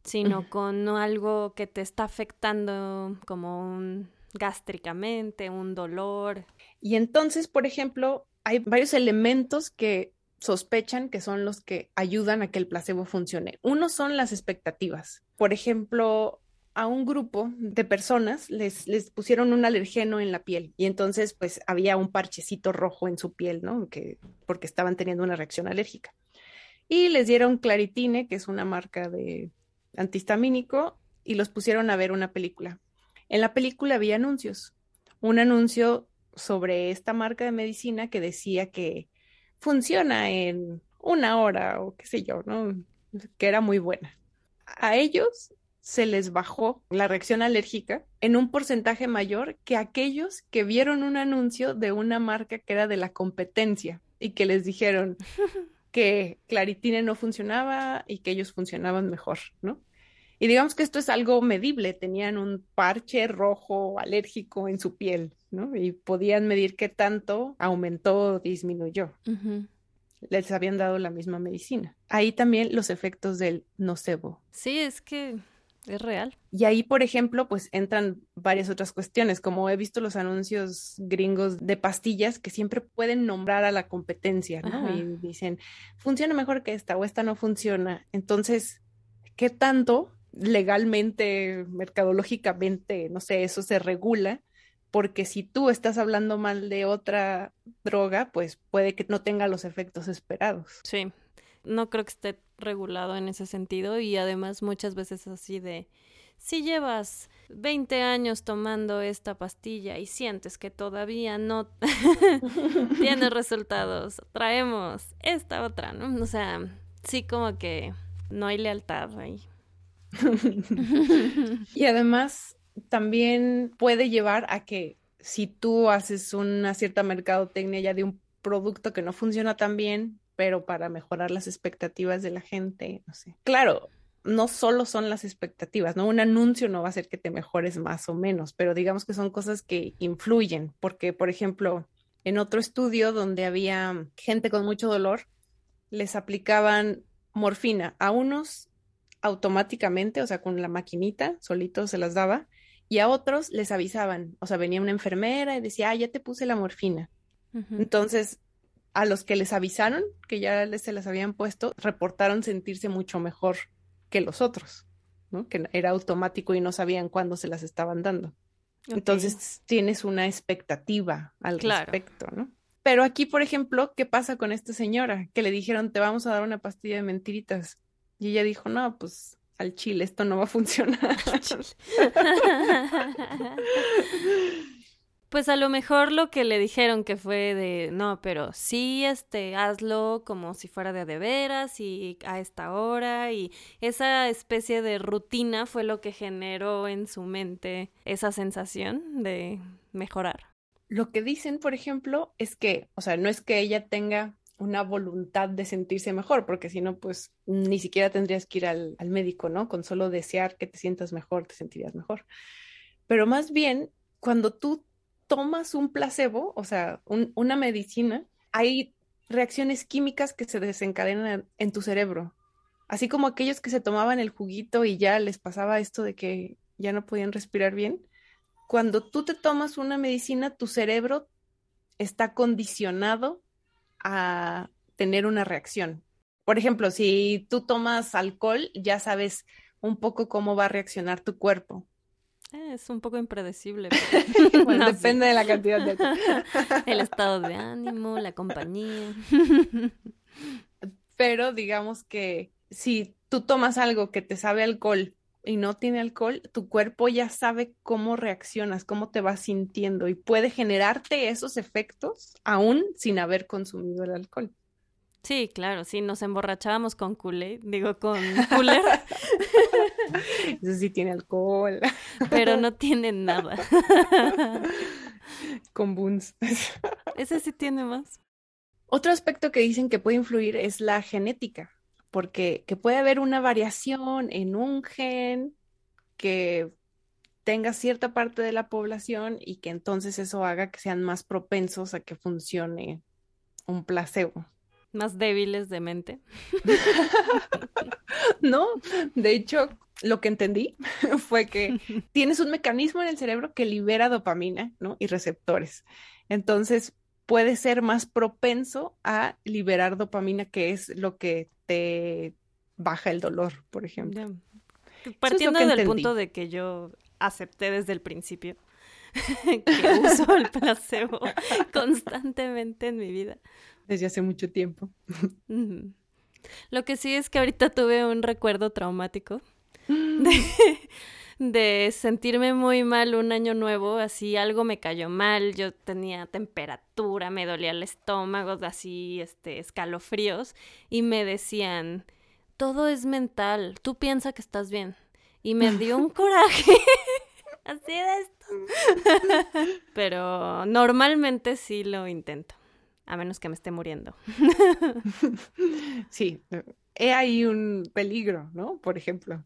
Sino con algo que te está afectando como un gástricamente, un dolor. Y entonces, por ejemplo, hay varios elementos que sospechan que son los que ayudan a que el placebo funcione. Uno son las expectativas. Por ejemplo, a un grupo de personas les, les pusieron un alergeno en la piel y entonces pues había un parchecito rojo en su piel, ¿no? Que, porque estaban teniendo una reacción alérgica. Y les dieron Claritine, que es una marca de antihistamínico, y los pusieron a ver una película. En la película había anuncios. Un anuncio sobre esta marca de medicina que decía que funciona en una hora o qué sé yo, ¿no? Que era muy buena. A ellos se les bajó la reacción alérgica en un porcentaje mayor que aquellos que vieron un anuncio de una marca que era de la competencia y que les dijeron que Claritine no funcionaba y que ellos funcionaban mejor, ¿no? Y digamos que esto es algo medible, tenían un parche rojo alérgico en su piel, ¿no? Y podían medir qué tanto aumentó o disminuyó. Les habían dado la misma medicina. Ahí también los efectos del nocebo. Sí, es que es real. Y ahí, por ejemplo, pues entran varias otras cuestiones, como he visto los anuncios gringos de pastillas que siempre pueden nombrar a la competencia, ¿no? Y dicen, funciona mejor que esta o esta no funciona. Entonces, ¿qué tanto legalmente, mercadológicamente, no sé, eso se regula, porque si tú estás hablando mal de otra droga, pues puede que no tenga los efectos esperados. Sí, no creo que esté regulado en ese sentido y además muchas veces así de, si llevas 20 años tomando esta pastilla y sientes que todavía no tienes resultados, traemos esta otra, ¿no? O sea, sí como que no hay lealtad ahí. y además también puede llevar a que si tú haces una cierta mercadotecnia ya de un producto que no funciona tan bien, pero para mejorar las expectativas de la gente, no sé. Claro, no solo son las expectativas, ¿no? Un anuncio no va a hacer que te mejores más o menos, pero digamos que son cosas que influyen, porque, por ejemplo, en otro estudio donde había gente con mucho dolor, les aplicaban morfina a unos automáticamente, o sea, con la maquinita, solito se las daba, y a otros les avisaban, o sea, venía una enfermera y decía, ah, ya te puse la morfina. Entonces, a los que les avisaron que ya se las habían puesto, reportaron sentirse mucho mejor que los otros, ¿no? Que era automático y no sabían cuándo se las estaban dando. Entonces tienes una expectativa al respecto, ¿no? Pero aquí, por ejemplo, ¿qué pasa con esta señora? Que le dijeron, te vamos a dar una pastilla de mentiritas. Y ella dijo, no, pues al chile, esto no va a funcionar. Pues a lo mejor lo que le dijeron que fue de, no, pero sí, este, hazlo como si fuera de de veras y a esta hora y esa especie de rutina fue lo que generó en su mente esa sensación de mejorar. Lo que dicen, por ejemplo, es que, o sea, no es que ella tenga una voluntad de sentirse mejor, porque si no, pues ni siquiera tendrías que ir al, al médico, ¿no? Con solo desear que te sientas mejor, te sentirías mejor. Pero más bien, cuando tú tomas un placebo, o sea, una medicina, hay reacciones químicas que se desencadenan en tu cerebro. Así como aquellos que se tomaban el juguito y ya les pasaba esto de que ya no podían respirar bien. Cuando tú te tomas una medicina, tu cerebro está condicionado a tener una reacción. Por ejemplo, si tú tomas alcohol, ya sabes un poco cómo va a reaccionar tu cuerpo. Eh, es un poco impredecible. depende de la cantidad de... El estado de ánimo, la compañía. Pero digamos que si tú tomas algo que te sabe alcohol y no tiene alcohol, tu cuerpo ya sabe cómo reaccionas, cómo te vas sintiendo y puede generarte esos efectos aún sin haber consumido el alcohol. Sí, claro, sí, nos emborrachábamos con culé, digo, con cooler. Eso sí tiene alcohol. Pero no tiene nada. Con buns. Ese sí tiene más. Otro aspecto que dicen que puede influir es la genética, porque que puede haber una variación en un gen que tenga cierta parte de la población y que entonces eso haga que sean más propensos a que funcione un placebo. Más débiles de mente. no, de hecho, lo que entendí fue que tienes un mecanismo en el cerebro que libera dopamina, ¿no? Y receptores. Entonces, puede ser más propenso a liberar dopamina, que es lo que te baja el dolor, por ejemplo. Partiendo del punto de que yo acepté desde el principio que uso el placebo constantemente en mi vida. Desde hace mucho tiempo. Lo que sí es que ahorita tuve un recuerdo traumático de, sentirme muy mal un año nuevo, así algo me cayó mal, yo tenía temperatura, me dolía el estómago, así, este, escalofríos, y me decían, todo es mental, tú piensa que estás bien. Y me dio un coraje. así de esto. Pero normalmente sí lo intento, a menos que me esté muriendo. sí, he ahí un peligro, ¿no? Por ejemplo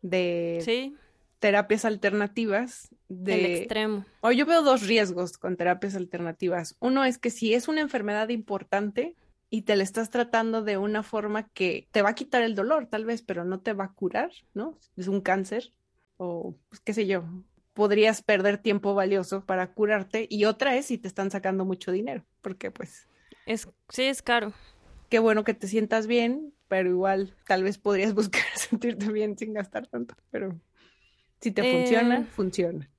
de terapias alternativas. De... El extremo. O yo veo dos riesgos con terapias alternativas. Uno es que si es una enfermedad importante y te la estás tratando de una forma que te va a quitar el dolor, tal vez, pero no te va a curar, ¿no? Es un cáncer o pues, qué sé yo. Podrías perder tiempo valioso para curarte. Y otra es si te están sacando mucho dinero, porque pues... Es, sí, es caro. Qué bueno que te sientas bien, pero igual tal vez podrías buscar sentirte bien sin gastar tanto, pero si te funciona, eh, funciona.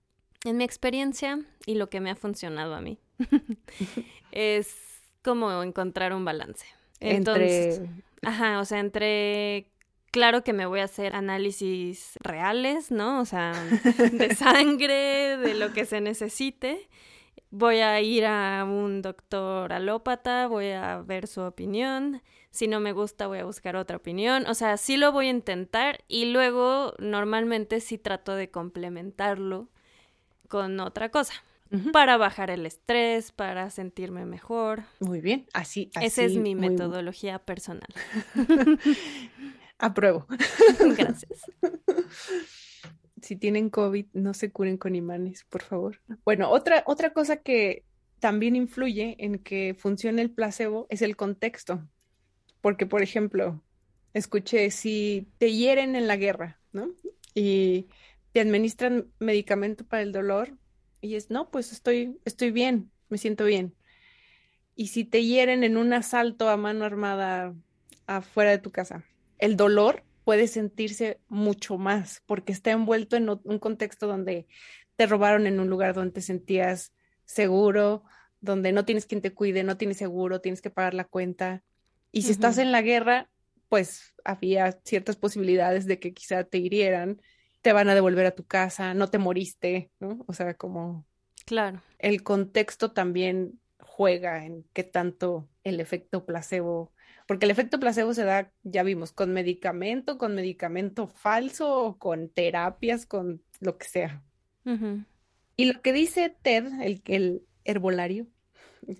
En mi experiencia y lo que me ha funcionado a mí es como encontrar un balance. Entre Ajá, o sea, entre claro que me voy a hacer análisis reales, ¿no? O sea, de sangre, de lo que se necesite. Voy a ir a un doctor alópata, voy a ver su opinión. Si no me gusta, voy a buscar otra opinión. O sea, sí lo voy a intentar y luego normalmente sí trato de complementarlo con otra cosa. Para bajar el estrés, para sentirme mejor. Muy bien, así. así Esa es mi metodología personal. Apruebo. Gracias. Si tienen COVID, no se curen con imanes, por favor. Bueno, otra, otra cosa que también influye en que funcione el placebo es el contexto. Porque, por ejemplo, escuché, si te hieren en la guerra, ¿no? Y te administran medicamento para el dolor y es, no, pues estoy, estoy bien, me siento bien. Y si te hieren en un asalto a mano armada afuera de tu casa, el dolor puede sentirse mucho más porque está envuelto en un contexto donde te robaron en un lugar donde te sentías seguro, donde no tienes quien te cuide, no tienes seguro, tienes que pagar la cuenta. Y si estás en la guerra, pues había ciertas posibilidades de que quizá te hirieran, te van a devolver a tu casa, no te moriste, ¿no? O sea, como... Claro. El contexto también juega en qué tanto el efecto placebo porque el efecto placebo se da, ya vimos, con medicamento, con medicamento falso, con terapias, con lo que sea. Y lo que dice Ted, el, el herbolario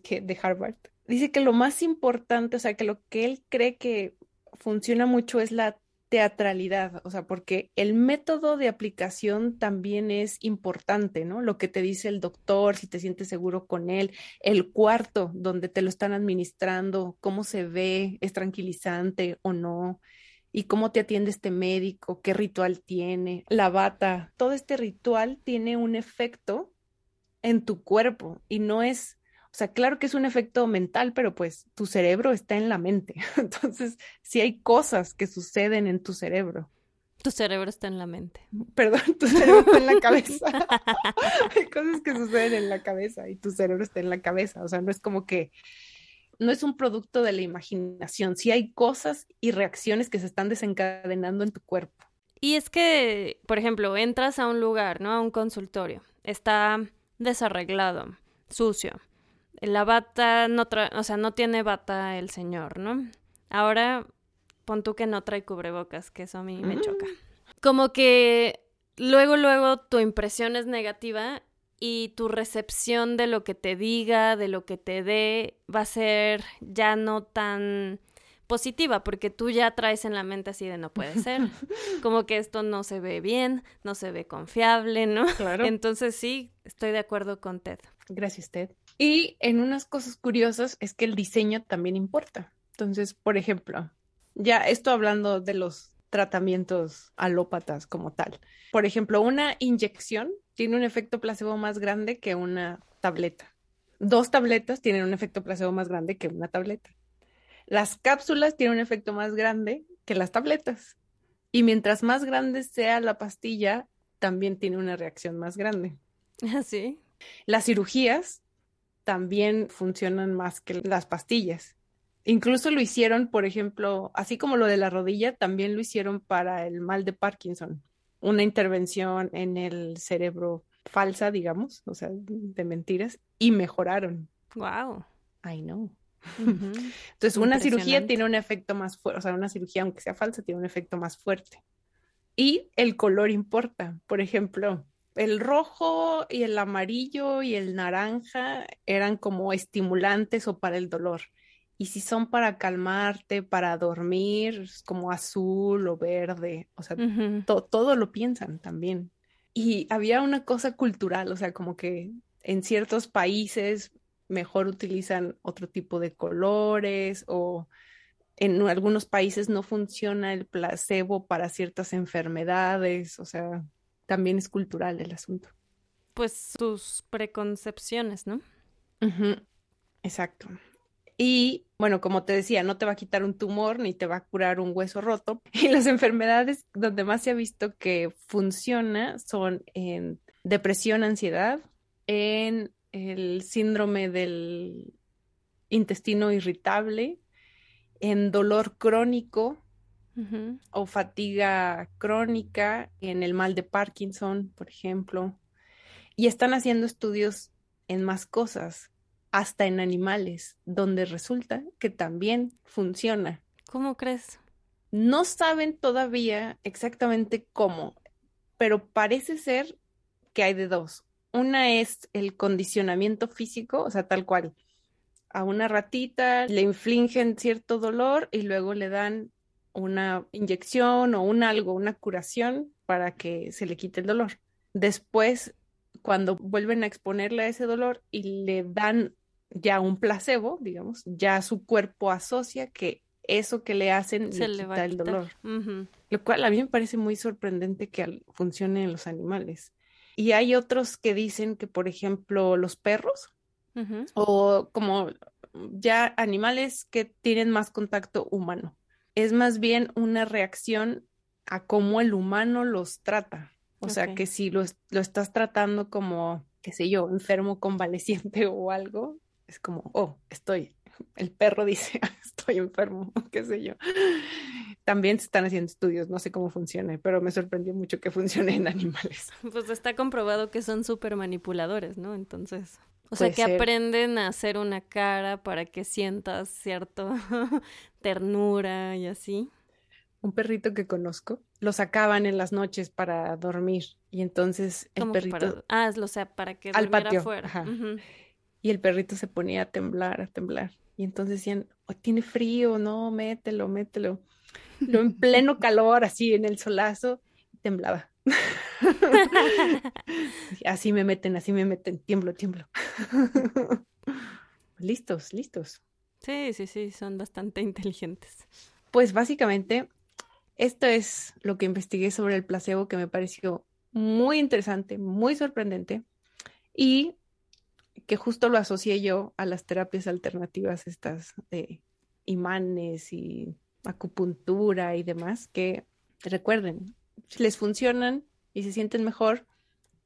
que, de Harvard, dice que lo más importante, o sea, que lo que él cree que funciona mucho es la teatralidad, o sea, porque el método de aplicación también es importante, ¿no? Lo que te dice el doctor, si te sientes seguro con él, el cuarto donde te lo están administrando, cómo se ve, es tranquilizante o no, y cómo te atiende este médico, qué ritual tiene, la bata, todo este ritual tiene un efecto en tu cuerpo y no es o sea, claro que es un efecto mental, pero pues tu cerebro está en la mente. Entonces, sí hay cosas que suceden en tu cerebro. Tu cerebro está en la mente. Perdón, tu cerebro está en la cabeza. hay cosas que suceden en la cabeza y tu cerebro está en la cabeza. O sea, no es como que no es un producto de la imaginación. Sí hay cosas y reacciones que se están desencadenando en tu cuerpo. Y es que, por ejemplo, entras a un lugar, ¿no? A un consultorio. Está desarreglado, sucio la bata no trae, o sea, no tiene bata el señor, ¿no? Ahora pon tú que no trae cubrebocas, que eso a mí me choca. Mm. Como que luego, luego tu impresión es negativa y tu recepción de lo que te diga, de lo que te dé, va a ser ya no tan positiva, porque tú ya traes en la mente así de no puede ser, como que esto no se ve bien, no se ve confiable, ¿no? Claro. Entonces sí, estoy de acuerdo con Ted. Gracias, Ted. Y en unas cosas curiosas es que el diseño también importa. Entonces, por ejemplo, ya esto hablando de los tratamientos alópatas como tal. Por ejemplo, una inyección tiene un efecto placebo más grande que una tableta. Dos tabletas tienen un efecto placebo más grande que una tableta. Las cápsulas tienen un efecto más grande que las tabletas. Y mientras más grande sea la pastilla, también tiene una reacción más grande. ¿Sí? Las cirugías también funcionan más que las pastillas. Incluso lo hicieron, por ejemplo, así como lo de la rodilla, también lo hicieron para el mal de Parkinson. Una intervención en el cerebro falsa, digamos, o sea, de mentiras, y mejoraron. Wow. I know. Entonces, una cirugía tiene un efecto más fuerte, o sea, una cirugía, aunque sea falsa, tiene un efecto más fuerte. Y el color importa. Por ejemplo, el rojo y el amarillo y el naranja eran como estimulantes o para el dolor. Y si son para calmarte, para dormir, como azul o verde, o sea, todo lo piensan también. Y había una cosa cultural, o sea, como que en ciertos países mejor utilizan otro tipo de colores o en algunos países no funciona el placebo para ciertas enfermedades, o sea, también es cultural el asunto. Pues sus preconcepciones, ¿no? Exacto. Y bueno, como te decía, no te va a quitar un tumor ni te va a curar un hueso roto. Y las enfermedades donde más se ha visto que funciona son en depresión, ansiedad, en el síndrome del intestino irritable en dolor crónico o fatiga crónica, en el mal de Parkinson, por ejemplo. Y están haciendo estudios en más cosas, hasta en animales, donde resulta que también funciona. ¿Cómo crees? No saben todavía exactamente cómo, pero parece ser que hay de dos. Una es el condicionamiento físico, o sea, tal cual. A una ratita le infligen cierto dolor y luego le dan una inyección o un algo, una curación para que se le quite el dolor. Después, cuando vuelven a exponerle a ese dolor y le dan ya un placebo, digamos, ya su cuerpo asocia que eso que le hacen le, quita el dolor. Lo cual a mí me parece muy sorprendente que funcione en los animales. Y hay otros que dicen que, por ejemplo, los perros o como ya animales que tienen más contacto humano es más bien una reacción a cómo el humano los trata. O sea, que si lo, lo, estás tratando como, qué sé yo, enfermo convaleciente o algo, es como, oh, estoy. El perro dice, estoy enfermo, qué sé yo. También se están haciendo estudios, no sé cómo funcione, pero me sorprendió mucho que funcione en animales. Pues está comprobado que son súper manipuladores, ¿no? Entonces, o sea, que aprenden a hacer una cara para que sientas cierto ternura y así. Un perrito que conozco, lo sacaban en las noches para dormir y entonces el perrito... Ah, o sea, para que al patio, afuera. Y el perrito se ponía a temblar, a temblar. Y entonces decían, oh, tiene frío, no, mételo, mételo. Lo en pleno calor, así en el solazo, temblaba. así me meten, así me meten, tiemblo, tiemblo. listos, listos. Sí, sí, sí, son bastante inteligentes. Pues básicamente, esto es lo que investigué sobre el placebo que me pareció muy interesante, muy sorprendente y que justo lo asocié yo a las terapias alternativas estas de imanes y acupuntura y demás, que recuerden, les funcionan y se sienten mejor,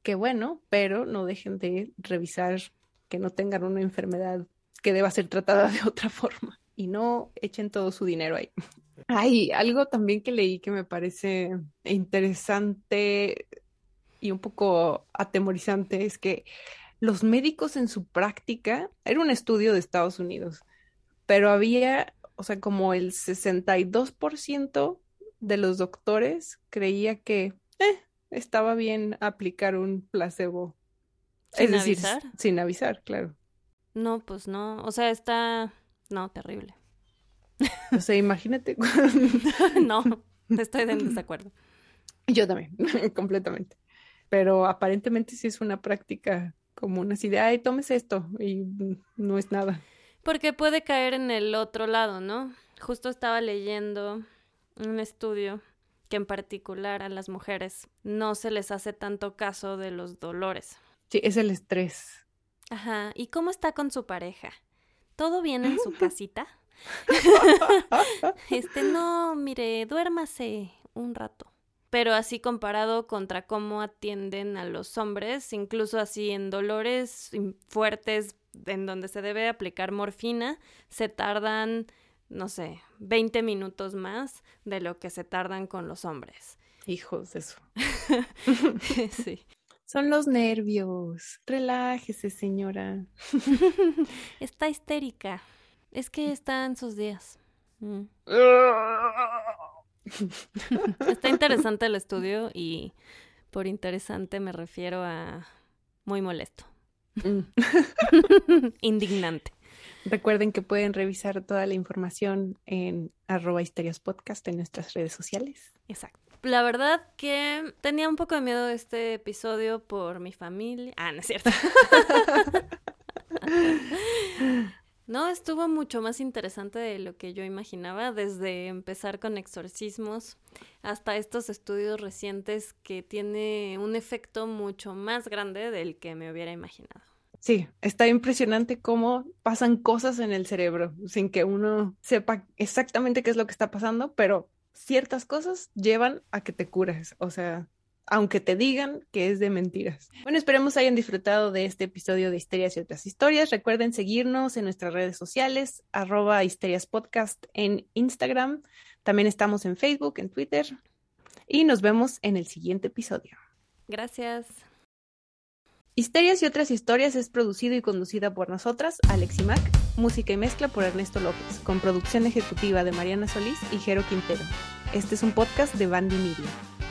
qué bueno, pero no dejen de revisar que no tengan una enfermedad que deba ser tratada de otra forma y no echen todo su dinero ahí. Hay algo también que leí que me parece interesante y un poco atemorizante es que los médicos en su práctica, era un estudio de Estados Unidos, pero había, o sea, como el 62% de los doctores creía que eh, estaba bien aplicar un placebo. ¿Sin avisar? Sin avisar, claro. No, pues no. O sea, está. No, terrible. O sea, imagínate. no, estoy en desacuerdo. Yo también, completamente. Pero aparentemente sí es una práctica común, así de, ay, tomes esto y no es nada. Porque puede caer en el otro lado, ¿no? Justo estaba leyendo un estudio que en particular a las mujeres no se les hace tanto caso de los dolores. Sí, es el estrés. Ajá. ¿Y cómo está con su pareja? ¿Todo bien en su casita? este, no, mire, duérmase un rato. Pero así comparado contra cómo atienden a los hombres, incluso así en dolores fuertes en donde se debe aplicar morfina, se tardan, no sé, 20 minutos más de lo que se tardan con los hombres. Hijos, eso. sí. Son los nervios. Relájese, señora. está histérica. Es que está en sus días. Mm. está interesante el estudio y por interesante me refiero a muy molesto. Mm. Indignante. Recuerden que pueden revisar toda la información en arroba podcast en nuestras redes sociales. Exacto. La verdad que tenía un poco de miedo este episodio por mi familia. Ah, no es cierto. no, estuvo mucho más interesante de lo que yo imaginaba, desde empezar con exorcismos hasta estos estudios recientes que tiene un efecto mucho más grande del que me hubiera imaginado. Sí, está impresionante cómo pasan cosas en el cerebro sin que uno sepa exactamente qué es lo que está pasando, pero ciertas cosas llevan a que te cures. O sea, aunque te digan que es de mentiras. Bueno, esperemos hayan disfrutado de este episodio de Histerias y otras historias. Recuerden seguirnos en nuestras redes sociales, arroba Histerias Podcast en Instagram. También estamos en Facebook, en Twitter. Y nos vemos en el siguiente episodio. Gracias. Histerias y otras historias es producido y conducida por nosotras, Alex Mac, música y mezcla por Ernesto López, con producción ejecutiva de Mariana Solís y Jero Quintero. Este es un podcast de Bandy Media.